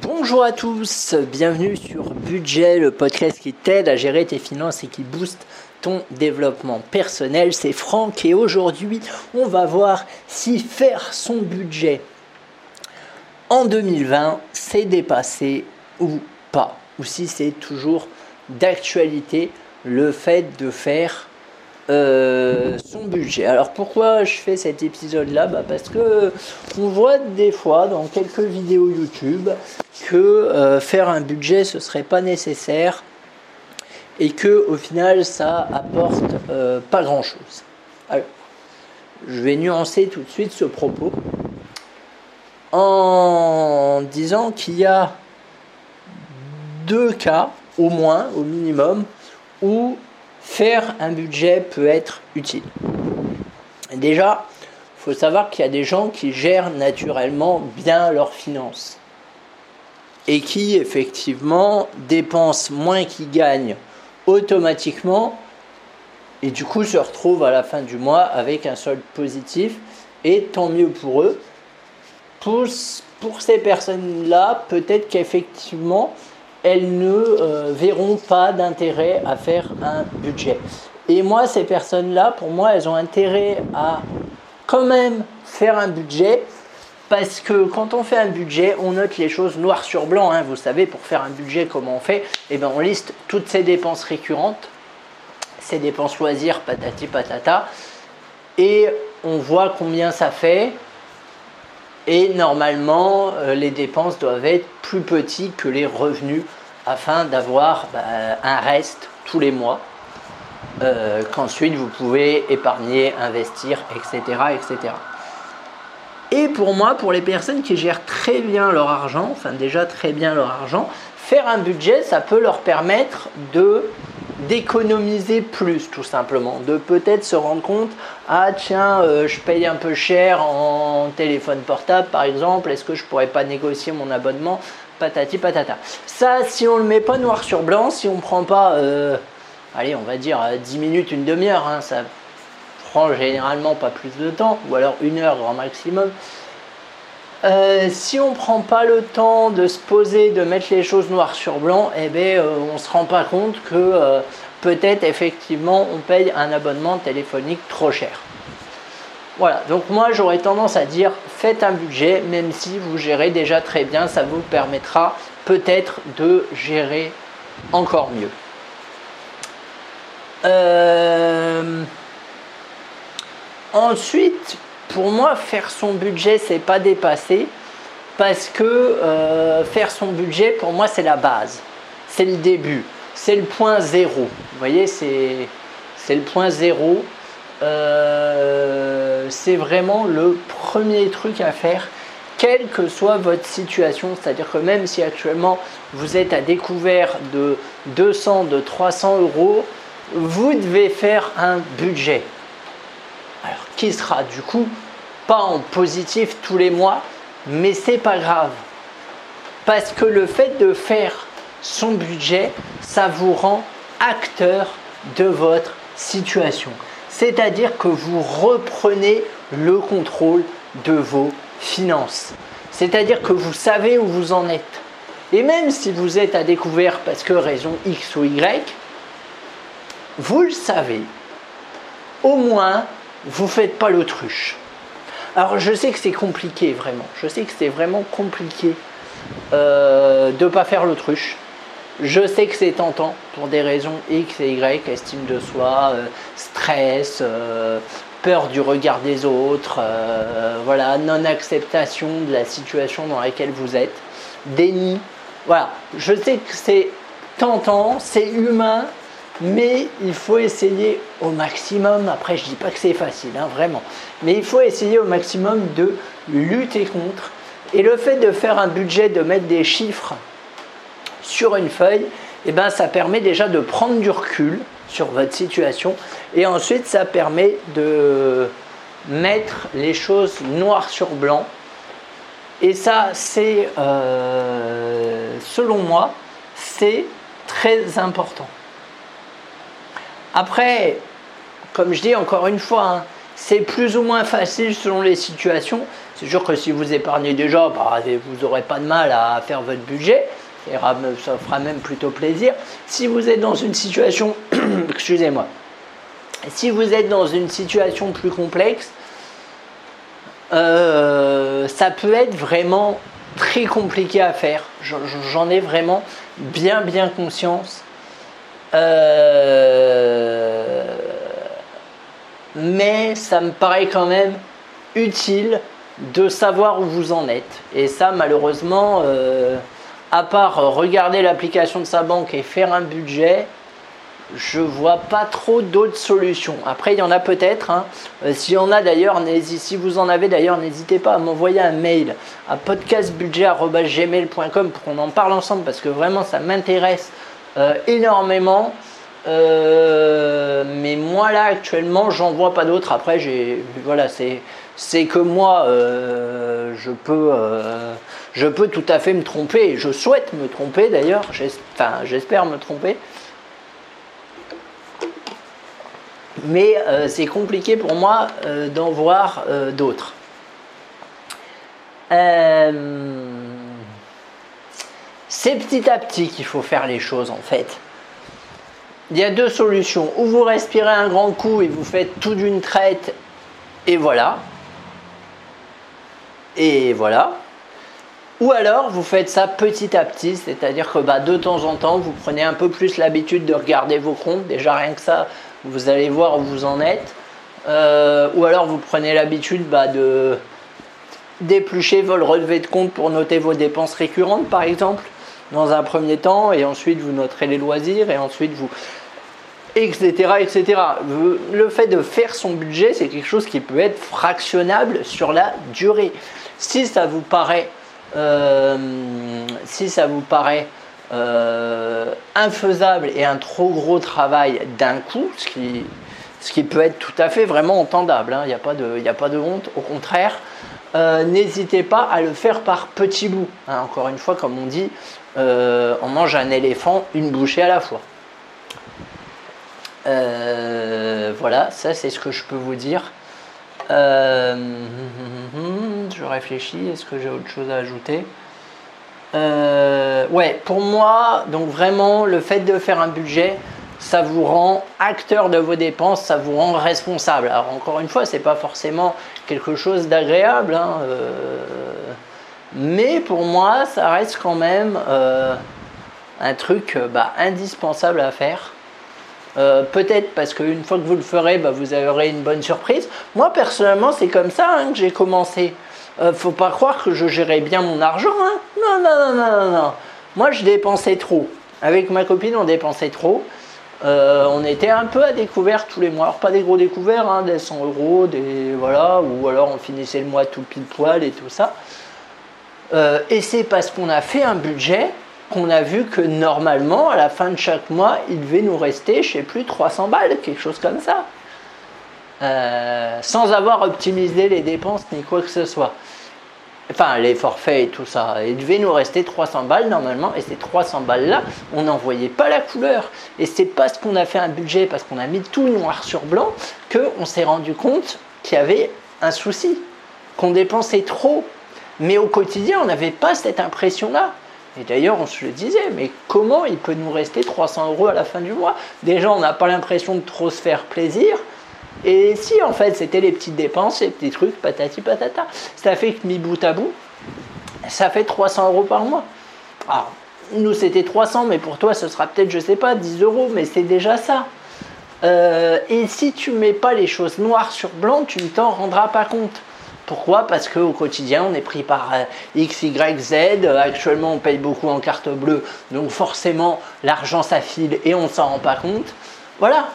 Bonjour à tous, bienvenue sur Budget, le podcast qui t'aide à gérer tes finances et qui booste ton développement personnel. C'est Franck et aujourd'hui on va voir si faire son budget en 2020 c'est dépassé ou pas, ou si c'est toujours d'actualité le fait de faire euh, son budget. Alors pourquoi je fais cet épisode là bah Parce que on voit des fois dans quelques vidéos YouTube que euh, faire un budget ce serait pas nécessaire et que au final ça apporte euh, pas grand chose. Alors, je vais nuancer tout de suite ce propos en disant qu'il y a deux cas au moins, au minimum, où faire un budget peut être utile. Déjà, il faut savoir qu'il y a des gens qui gèrent naturellement bien leurs finances et qui effectivement dépensent moins qu'ils gagnent automatiquement et du coup se retrouvent à la fin du mois avec un solde positif et tant mieux pour eux. Pour, pour ces personnes-là, peut-être qu'effectivement, elles ne euh, verront pas d'intérêt à faire un budget. Et moi, ces personnes-là, pour moi, elles ont intérêt à quand même faire un budget parce que quand on fait un budget, on note les choses noir sur blanc. Hein. Vous savez, pour faire un budget, comment on fait Eh bien, on liste toutes ces dépenses récurrentes, ces dépenses loisirs, patati patata, et on voit combien ça fait, et normalement, euh, les dépenses doivent être plus petites que les revenus afin d'avoir bah, un reste tous les mois euh, qu'ensuite vous pouvez épargner, investir, etc., etc. Et pour moi, pour les personnes qui gèrent très bien leur argent, enfin déjà très bien leur argent, faire un budget, ça peut leur permettre de d'économiser plus tout simplement, de peut-être se rendre compte, ah tiens, euh, je paye un peu cher en téléphone portable par exemple, est-ce que je pourrais pas négocier mon abonnement? Patati patata. Ça, si on le met pas noir sur blanc, si on prend pas, euh, allez, on va dire 10 euh, minutes, une demi-heure, hein, ça prend généralement pas plus de temps, ou alors une heure grand maximum. Euh, si on prend pas le temps de se poser, de mettre les choses noir sur blanc, eh ben, euh, on se rend pas compte que euh, peut-être effectivement on paye un abonnement téléphonique trop cher. Voilà, donc moi j'aurais tendance à dire faites un budget, même si vous gérez déjà très bien, ça vous permettra peut-être de gérer encore mieux. Ensuite, pour moi, faire son budget, c'est pas dépasser parce que euh, faire son budget, pour moi, c'est la base, c'est le début, c'est le point zéro. Vous voyez, c'est le point zéro. Euh, c'est vraiment le premier truc à faire, quelle que soit votre situation. C'est-à-dire que même si actuellement vous êtes à découvert de 200, de 300 euros, vous devez faire un budget. Alors, qui sera du coup pas en positif tous les mois, mais c'est pas grave. Parce que le fait de faire son budget, ça vous rend acteur de votre situation. C'est-à-dire que vous reprenez le contrôle de vos finances. C'est-à-dire que vous savez où vous en êtes. Et même si vous êtes à découvert parce que raison X ou Y, vous le savez. Au moins, vous ne faites pas l'autruche. Alors je sais que c'est compliqué vraiment, je sais que c'est vraiment compliqué euh, de ne pas faire l'autruche. Je sais que c'est tentant pour des raisons X et Y, estime de soi, euh, stress, euh, peur du regard des autres, voilà, non-acceptation de la situation dans laquelle vous êtes, déni. Voilà, je sais que c'est tentant, c'est humain, mais il faut essayer au maximum, après je ne dis pas que c'est facile, hein, vraiment, mais il faut essayer au maximum de lutter contre. Et le fait de faire un budget, de mettre des chiffres sur une feuille, eh ben, ça permet déjà de prendre du recul sur votre situation et ensuite ça permet de mettre les choses noir sur blanc. Et ça, c'est, euh, selon moi, c'est très important. Après, comme je dis encore une fois, hein, c'est plus ou moins facile selon les situations. C'est sûr que si vous épargnez déjà, bah, vous n'aurez pas de mal à faire votre budget. Ça fera même plutôt plaisir. Si vous êtes dans une situation, excusez-moi, si vous êtes dans une situation plus complexe, euh, ça peut être vraiment très compliqué à faire. J'en ai vraiment bien bien conscience. Euh, mais ça me paraît quand même utile de savoir où vous en êtes. Et ça, malheureusement, euh, à part regarder l'application de sa banque et faire un budget, je vois pas trop d'autres solutions. Après, il y en a peut-être. Hein. Euh, si en a d'ailleurs, si vous en avez d'ailleurs, n'hésitez pas à m'envoyer un mail à podcastbudget.gmail.com pour qu'on en parle ensemble parce que vraiment ça m'intéresse euh, énormément. Euh, mais moi là actuellement, j'en vois pas d'autres. Après, j'ai voilà, c'est c'est que moi, je peux je peux tout à fait me tromper. Je souhaite me tromper d'ailleurs. J'espère me tromper. mais euh, c'est compliqué pour moi euh, d'en voir euh, d'autres. C'est petit à petit qu'il faut faire les choses en fait. Il y a deux solutions. Ou vous respirez un grand coup et vous faites tout d'une traite et voilà. Et voilà. Ou alors vous faites ça petit à petit, c'est-à-dire que bah, de temps en temps vous prenez un peu plus l'habitude de regarder vos comptes. Déjà rien que ça, vous allez voir où vous en êtes. Euh, ou alors vous prenez l'habitude bah, de d'éplucher vos relevés de compte pour noter vos dépenses récurrentes par exemple dans un premier temps et ensuite vous noterez les loisirs et ensuite vous etc etc le fait de faire son budget c'est quelque chose qui peut être fractionnable sur la durée si ça vous paraît euh, si ça vous paraît euh, infaisable et un trop gros travail d'un coup, ce qui, ce qui peut être tout à fait vraiment entendable. Hein. Il n'y a, pas de, a pas de honte, au contraire. Euh, n'hésitez pas à le faire par petits bouts. Hein. encore une fois, comme on dit, euh, on mange un éléphant une bouchée à la fois. voilà, ça c'est ce que je peux vous dire. je réfléchis, est-ce que j'ai autre chose à ajouter euh, ouais, pour moi, donc vraiment, le fait de faire un budget, ça vous rend acteur de vos dépenses, ça vous rend responsable. Alors encore une fois, c'est pas forcément quelque chose d'agréable, hein, euh, mais pour moi, ça reste quand même euh, un truc bah, indispensable à faire. Peut-être parce qu'une fois que vous le ferez, bah, vous aurez une bonne surprise. Moi personnellement, c'est comme ça hein, que j'ai commencé. Euh, faut pas croire que je gérais bien mon argent. Hein. Non, non, non, non, non. Moi, je dépensais trop. Avec ma copine, on dépensait trop. Euh, on était un peu à découvert tous les mois. Alors, pas des gros découverts, hein, des 100 euros, des voilà, ou alors on finissait le mois tout pile poil et tout ça. Euh, et c'est parce qu'on a fait un budget qu'on a vu que normalement, à la fin de chaque mois, il devait nous rester, je sais plus, 300 balles, quelque chose comme ça. Euh, sans avoir optimisé les dépenses ni quoi que ce soit. Enfin, les forfaits et tout ça. Il devait nous rester 300 balles normalement, et ces 300 balles-là, on n'en voyait pas la couleur. Et c'est parce qu'on a fait un budget, parce qu'on a mis tout noir sur blanc, qu'on s'est rendu compte qu'il y avait un souci, qu'on dépensait trop. Mais au quotidien, on n'avait pas cette impression-là. Et d'ailleurs, on se le disait, mais comment il peut nous rester 300 euros à la fin du mois? Déjà, on n'a pas l'impression de trop se faire plaisir. Et si en fait c'était les petites dépenses, les petits trucs, patati patata, ça fait que mis bout à bout, ça fait 300 euros par mois. Alors, nous c'était 300, mais pour toi ce sera peut-être, je sais pas, 10 euros, mais c'est déjà ça. Euh, et si tu mets pas les choses noires sur blanc, tu ne t'en rendras pas compte. Pourquoi Parce qu'au quotidien, on est pris par euh, X, Y, Z. Actuellement, on paye beaucoup en carte bleue, donc forcément, l'argent s'affile et on ne s'en rend pas compte. Voilà,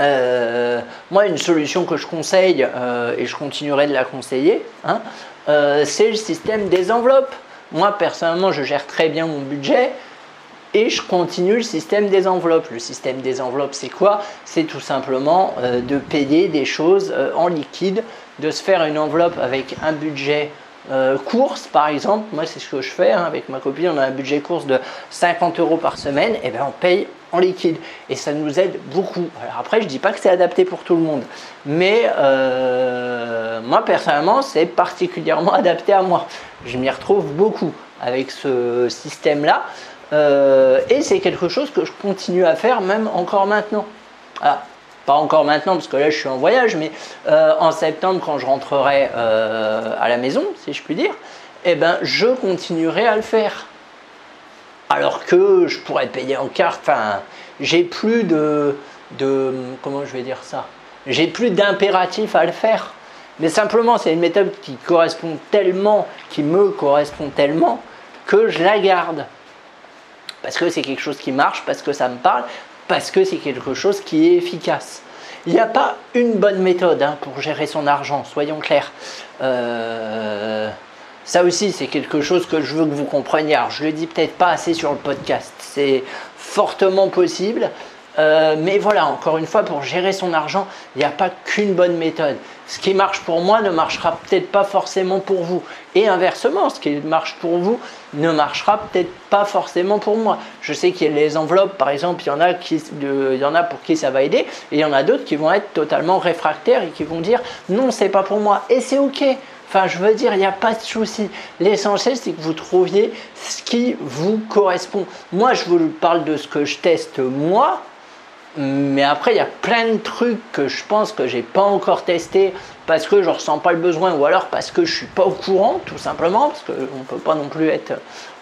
euh, moi, une solution que je conseille, euh, et je continuerai de la conseiller, hein, euh, c'est le système des enveloppes. Moi, personnellement, je gère très bien mon budget et je continue le système des enveloppes. Le système des enveloppes, c'est quoi? C'est tout simplement de payer des choses en liquide, de se faire une enveloppe avec un budget course par exemple, moi c'est ce que je fais hein, avec ma copine, on a un budget course de 50 euros par semaine, et bien on paye en liquide. Et ça nous aide beaucoup. Alors après, je dis pas que c'est adapté pour tout le monde. Mais euh, moi, personnellement, c'est particulièrement adapté à moi. Je m'y retrouve beaucoup avec ce système-là. Euh, et c'est quelque chose que je continue à faire même encore maintenant. Ah, pas encore maintenant parce que là je suis en voyage, mais euh, en septembre quand je rentrerai à la maison, si je puis dire, eh ben, je continuerai à le faire. Alors que je pourrais payer en carte, enfin, j'ai plus de, de. Comment je vais dire ça? J'ai plus d'impératif à le faire. Mais simplement, c'est une méthode qui correspond tellement, qui me correspond tellement, que je la garde. Parce que c'est quelque chose qui marche, parce que ça me parle, parce que c'est quelque chose qui est efficace. Il n'y a pas une bonne méthode hein, pour gérer son argent, soyons clairs. Euh, ça aussi, c'est quelque chose que je veux que vous compreniez. Alors, je le dis peut-être pas assez sur le podcast. C'est fortement possible. Euh, mais voilà, encore une fois, pour gérer son argent, il n'y a pas qu'une bonne méthode. Ce qui marche pour moi ne marchera peut-être pas forcément pour vous. Et inversement, ce qui marche pour vous ne marchera peut-être pas forcément pour moi. Je sais qu'il y a les enveloppes, par exemple, il y, en a qui, pour qui ça va aider, et il y en a d'autres qui vont être totalement réfractaires et qui vont dire non, c'est pas pour moi. Et c'est ok. Enfin, je veux dire, il n'y a pas de souci. L'essentiel, c'est que vous trouviez ce qui vous correspond. Moi, je vous parle de ce que je teste moi, mais après, il y a plein de trucs que je pense que j'ai pas encore testé parce que je ressens pas le besoin ou alors parce que je suis pas au courant, tout simplement, parce qu'on ne peut pas non plus être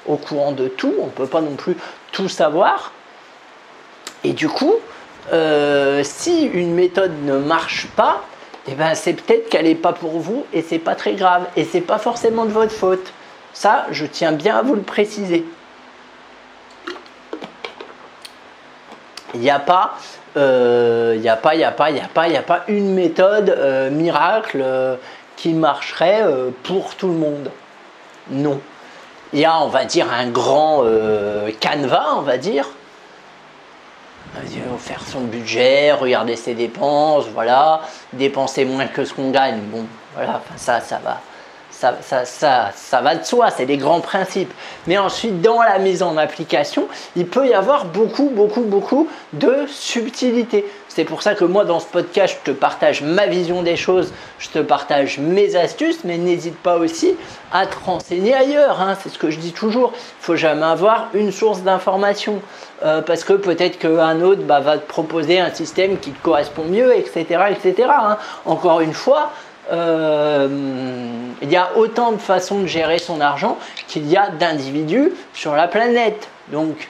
au courant de tout, on ne peut pas non plus tout savoir. Et du coup, euh, si une méthode ne marche pas, eh ben, c'est peut-être qu'elle n'est pas pour vous et c'est pas très grave et c'est pas forcément de votre faute. Ça, je tiens bien à vous le préciser. Il n'y a pas, il n'y a pas, il a pas, il a pas, il a pas une méthode euh, miracle euh, qui marcherait euh, pour tout le monde. Non. Il y a, on va dire, un grand canevas, on va dire, faire son budget, regarder ses dépenses, voilà, dépenser moins que ce qu'on gagne. Bon, voilà, ça, ça va. Ça, ça, ça, ça, va de soi, c'est des grands principes. Mais ensuite, dans la mise en application, il peut y avoir beaucoup, beaucoup, beaucoup de subtilité. C'est pour ça que moi, dans ce podcast, je te partage ma vision des choses, je te partage mes astuces, mais n'hésite pas aussi à te renseigner ailleurs. Hein. C'est ce que je dis toujours. Il faut jamais avoir une source d'information. Euh, parce que peut-être qu'un autre bah, va te proposer un système qui te correspond mieux, etc. etc. Hein. Encore une fois, euh, il y a autant de façons de gérer son argent qu'il y a d'individus sur la planète. Donc,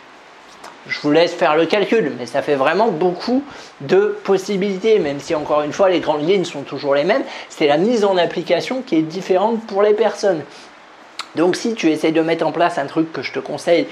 je vous laisse faire le calcul, mais ça fait vraiment beaucoup de possibilités, même si encore une fois les grandes lignes sont toujours les mêmes, c'est la mise en application qui est différente pour les personnes. Donc si tu essaies de mettre en place un truc que je te conseille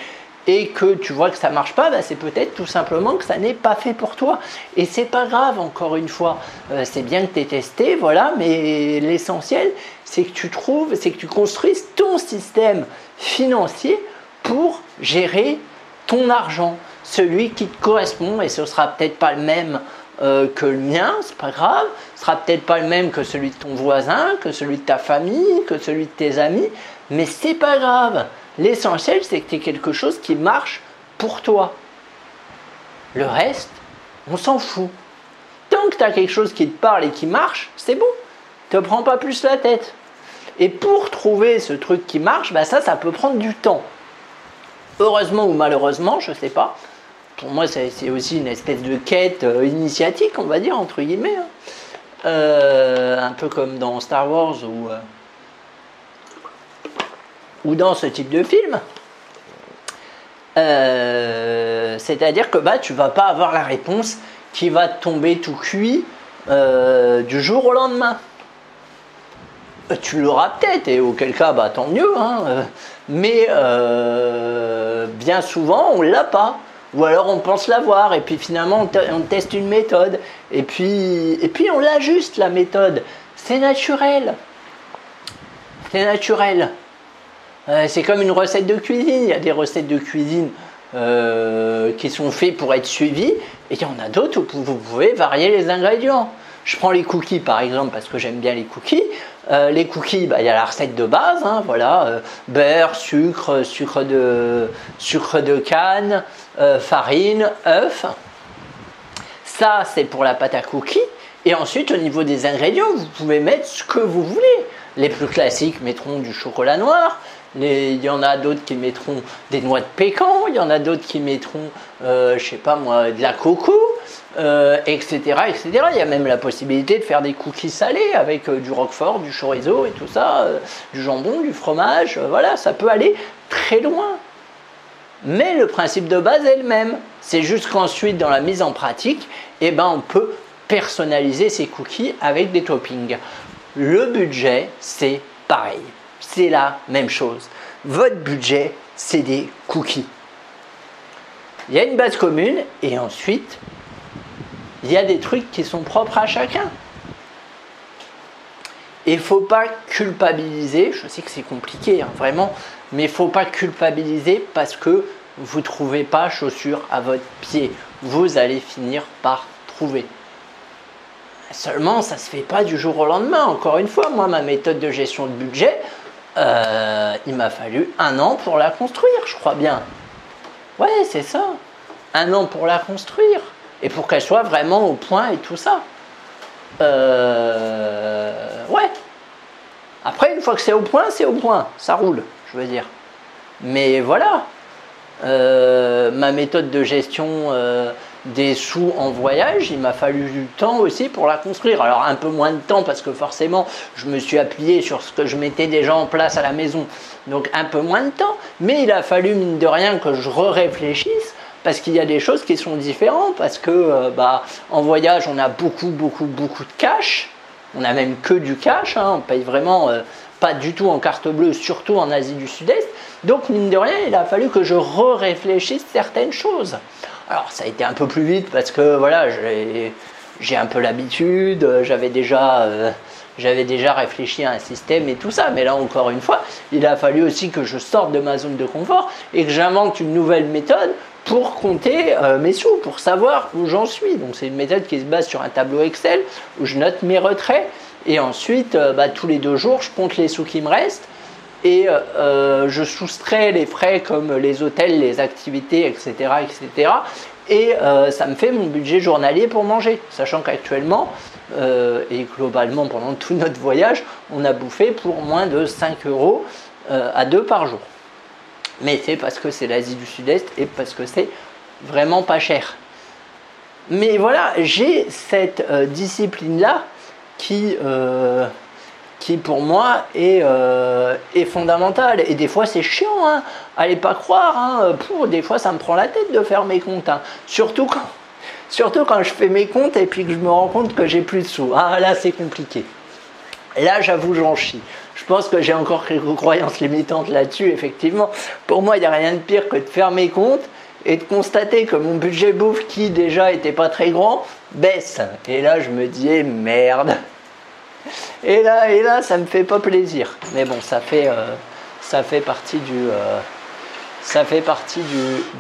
et que tu vois que ça marche pas, bah, c'est peut-être tout simplement que ça n'est pas fait pour toi. Et c'est pas grave, encore une fois. Euh, c'est bien que tu aies testé, voilà, mais l'essentiel, c'est que tu trouves, c'est que tu construises ton système financier pour gérer ton argent, celui qui te correspond, et ce sera peut-être pas le même euh, que le mien, c'est pas grave, ce sera peut-être pas le même que celui de ton voisin, que celui de ta famille, que celui de tes amis, mais c'est pas grave. L'essentiel, c'est que tu aies quelque chose qui marche pour toi. Le reste, on s'en fout. Tant que tu as quelque chose qui te parle et qui marche, c'est bon. Te prends pas plus la tête. Et pour trouver ce truc qui marche, bah ça, ça peut prendre du temps heureusement ou malheureusement, je ne sais pas. Pour moi, c'est aussi une espèce de quête euh, initiatique, on va dire, entre guillemets. Hein. Euh, un peu comme dans Star Wars ou, ou dans ce type de film. C'est-à-dire que bah, tu vas pas avoir la réponse qui va tomber tout cuit du jour au lendemain. Tu l'auras peut-être, et auquel cas, bah, tant mieux. Hein mais euh, bien souvent on l'a pas. Ou alors on pense l'avoir et puis finalement on, teste une méthode et puis, et puis on l'ajuste la méthode. C'est naturel. C'est naturel. Euh, c'est comme une recette de cuisine. Il y a des recettes de cuisine euh, qui sont faites pour être suivies et il y en a d'autres où vous pouvez varier les ingrédients. Je prends les cookies par exemple parce que j'aime bien les cookies. les cookies, bah, il y a la recette de base, hein, voilà, beurre, sucre, sucre de, sucre de canne, farine, œuf. Ça, c'est pour la pâte à cookies. Et ensuite, au niveau des ingrédients, vous pouvez mettre ce que vous voulez. Les plus classiques mettront du chocolat noir. Il y en a d'autres qui mettront des noix de pécan. Il y en a d'autres qui mettront, euh, je sais pas moi, de la coco, euh, etc., etc. Il y a même la possibilité de faire des cookies salés avec euh, du roquefort, du chorizo et tout ça, euh, du jambon, du fromage. voilà, ça peut aller très loin. Mais le principe de base est le même. C'est juste qu'ensuite, dans la mise en pratique, eh ben, on peut personnaliser ces cookies avec des toppings. Le budget, c'est pareil. C'est la même chose. Votre budget, c'est des cookies. Il y a une base commune et ensuite, il y a des trucs qui sont propres à chacun. Et faut pas culpabiliser, je sais que c'est compliqué, hein, vraiment, mais faut pas culpabiliser parce que vous ne trouvez pas chaussures à votre pied. Vous allez finir par trouver. Seulement, ça ne se fait pas du jour au lendemain. Encore une fois, moi, ma méthode de gestion de budget, euh, il m'a fallu un an pour la construire, je crois bien. Ouais, c'est ça. Un an pour la construire. Et pour qu'elle soit vraiment au point et tout ça. Euh, ouais. Après, une fois que c'est au point, c'est au point. Ça roule, je veux dire. Mais voilà. Euh, ma méthode de gestion des sous en voyage, il m'a fallu du temps aussi pour la construire. Alors un peu moins de temps parce que forcément je me suis appuyé sur ce que je mettais déjà en place à la maison. Donc un peu moins de temps. Mais il a fallu mine de rien que je réfléchisse parce qu'il y a des choses qui sont différentes. Parce que euh, bah, en voyage on a beaucoup beaucoup beaucoup de cash. On a même que du cash. Hein. On paye vraiment euh, pas du tout en carte bleue, surtout en Asie du Sud-Est. Donc mine de rien il a fallu que je réfléchisse certaines choses. Alors ça a été un peu plus vite parce que voilà, j'ai un peu l'habitude, j'avais déjà, euh, j'avais déjà réfléchi à un système et tout ça. Mais là encore une fois, il a fallu aussi que je sorte de ma zone de confort et que j'invente une nouvelle méthode pour compter euh, mes sous, pour savoir où j'en suis. Donc c'est une méthode qui se base sur un tableau Excel où je note mes retraits et ensuite euh, bah, tous les deux jours je compte les sous qui me restent et euh, je soustrais les frais comme les hôtels, les activités, etc. etc. et euh, ça me fait mon budget journalier pour manger, sachant qu'actuellement, euh, et globalement pendant tout notre voyage, on a bouffé pour moins de 5 euros à deux par jour. Mais c'est parce que c'est l'Asie du Sud-Est et parce que c'est vraiment pas cher. Mais voilà, j'ai cette discipline-là qui qui pour moi est, euh, est fondamentale. Et des fois c'est chiant, hein. allez pas croire, hein. des fois ça me prend la tête de faire mes comptes. Hein. Surtout, quand, surtout quand je fais mes comptes et puis que je me rends compte que j'ai plus de sous. Ah là c'est compliqué. Là j'avoue j'en chie. Je pense que j'ai encore quelques croyances limitantes là-dessus, effectivement. Pour moi il n'y a rien de pire que de faire mes comptes et de constater que mon budget bouffe, qui déjà était pas très grand, baisse. Et là je me dis eh, merde et là, et là, ça me fait pas plaisir. Mais bon, ça fait, euh, ça fait partie du, euh, ça fait partie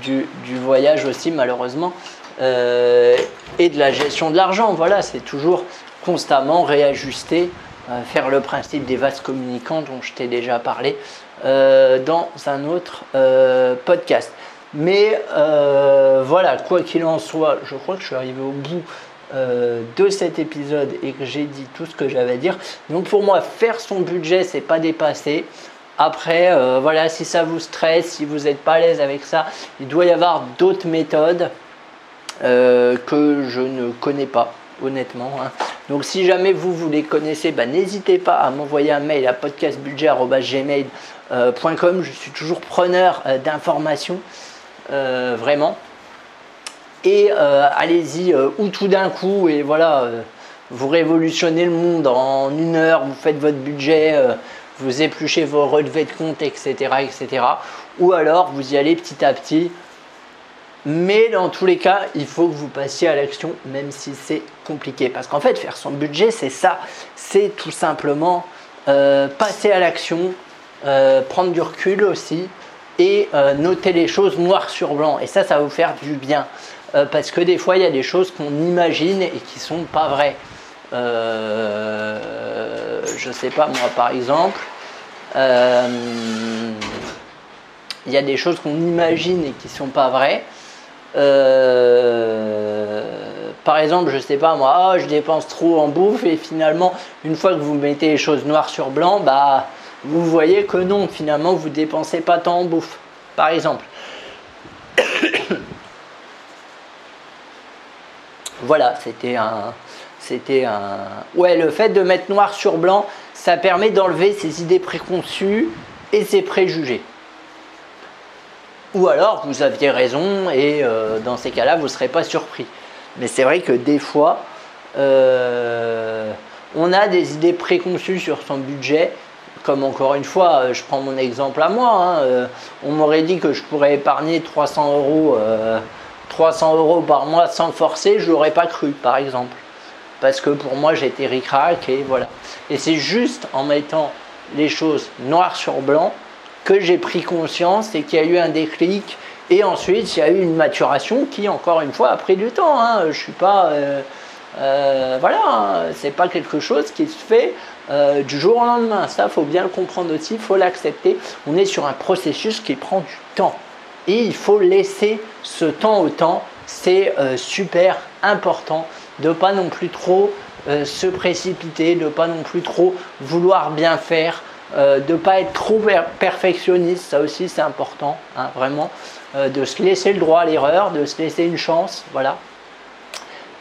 du, du, voyage aussi, malheureusement, euh, et de la gestion de l'argent. Voilà, c'est toujours constamment réajuster, faire le principe des vases communicants dont je t'ai déjà parlé dans un autre podcast. Mais voilà, quoi qu'il en soit, je crois que je suis arrivé au bout euh, de cet épisode et que j'ai dit tout ce que j'avais à dire. Donc pour moi, faire son budget, c'est pas dépasser. Après, euh, voilà, si ça vous stresse, si vous n'êtes pas à l'aise avec ça, il doit y avoir d'autres méthodes euh, que je ne connais pas, honnêtement. Hein. Donc si jamais vous, vous les connaissez, bah, n'hésitez pas à m'envoyer un mail à podcastbudget.gmail.com. Je suis toujours preneur d'informations, vraiment et euh, allez-y euh, ou tout d'un coup et voilà euh, vous révolutionnez le monde en une heure, vous faites votre budget, vous épluchez vos relevés de compte, etc., etc. Ou alors vous y allez petit à petit. Mais dans tous les cas, il faut que vous passiez à l'action, même si c'est compliqué. Parce qu'en fait, faire son budget, c'est ça. C'est tout simplement passer à l'action, prendre du recul aussi, et noter les choses noir sur blanc. Et ça, ça va vous faire du bien. Euh, parce que des fois il y a des choses qu'on imagine et qui sont pas vraies. euh, je sais pas moi par exemple, euh, il y a des choses qu'on imagine et qui sont pas vraies. Euh, par exemple, je sais pas moi, oh, je dépense trop en bouffe et finalement, une fois que vous mettez les choses noir sur blanc, bah, vous voyez que non, finalement, vous dépensez pas tant en bouffe. Par exemple. Voilà, c'était un, c'était un. Ouais, le fait de mettre noir sur blanc, ça permet d'enlever ses idées préconçues et ses préjugés. Ou alors vous aviez raison et euh, dans ces cas-là vous ne serez pas surpris. Mais c'est vrai que des fois, euh, on a des idées préconçues sur son budget. Comme encore une fois, euh, je prends mon exemple à moi. Hein, on m'aurait dit que je pourrais épargner 300 euros, 300 euros par mois sans forcer, je l'aurais pas cru, par exemple. Parce que pour moi, j'étais ric-rac et voilà. Et c'est juste en mettant les choses noir sur blanc que j'ai pris conscience et qu'il y a eu un déclic. Et ensuite, il y a eu une maturation qui, encore une fois, a pris du temps. Hein. Je suis pas. Euh, euh, voilà, hein. c'est pas quelque chose qui se fait euh, du jour au lendemain. Ça, faut bien le comprendre aussi, il faut l'accepter. On est sur un processus qui prend du temps. Et il faut laisser ce temps au temps. C'est super important de pas non plus trop se précipiter, de pas non plus trop vouloir bien faire. Euh, de pas être trop perfectionniste, ça aussi c'est important, hein, vraiment, euh, de se laisser le droit à l'erreur, de se laisser une chance, voilà,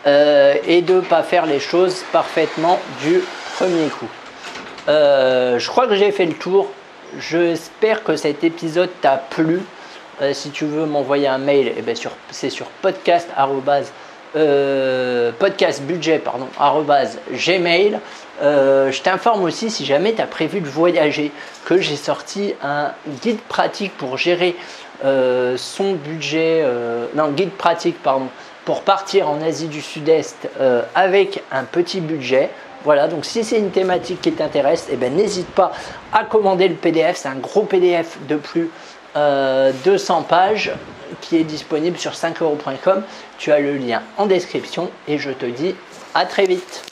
euh, et de pas faire les choses parfaitement du premier coup. je crois que j'ai fait le tour, j'espère que cet épisode t'a plu. Si tu veux m'envoyer un mail, eh ben c'est sur podcast euh, gmail euh, je t'informe aussi si jamais tu as prévu de voyager que j'ai sorti un guide pratique pour gérer euh, son budget non guide pratique pardon pour partir en Asie du Sud-Est avec un petit budget voilà, donc si c'est une thématique qui t'intéresse, eh ben, n'hésite pas à commander le PDF. C'est un gros PDF de plus 200 pages qui est disponible sur 5euros.com. Tu as le lien en description et je te dis à très vite.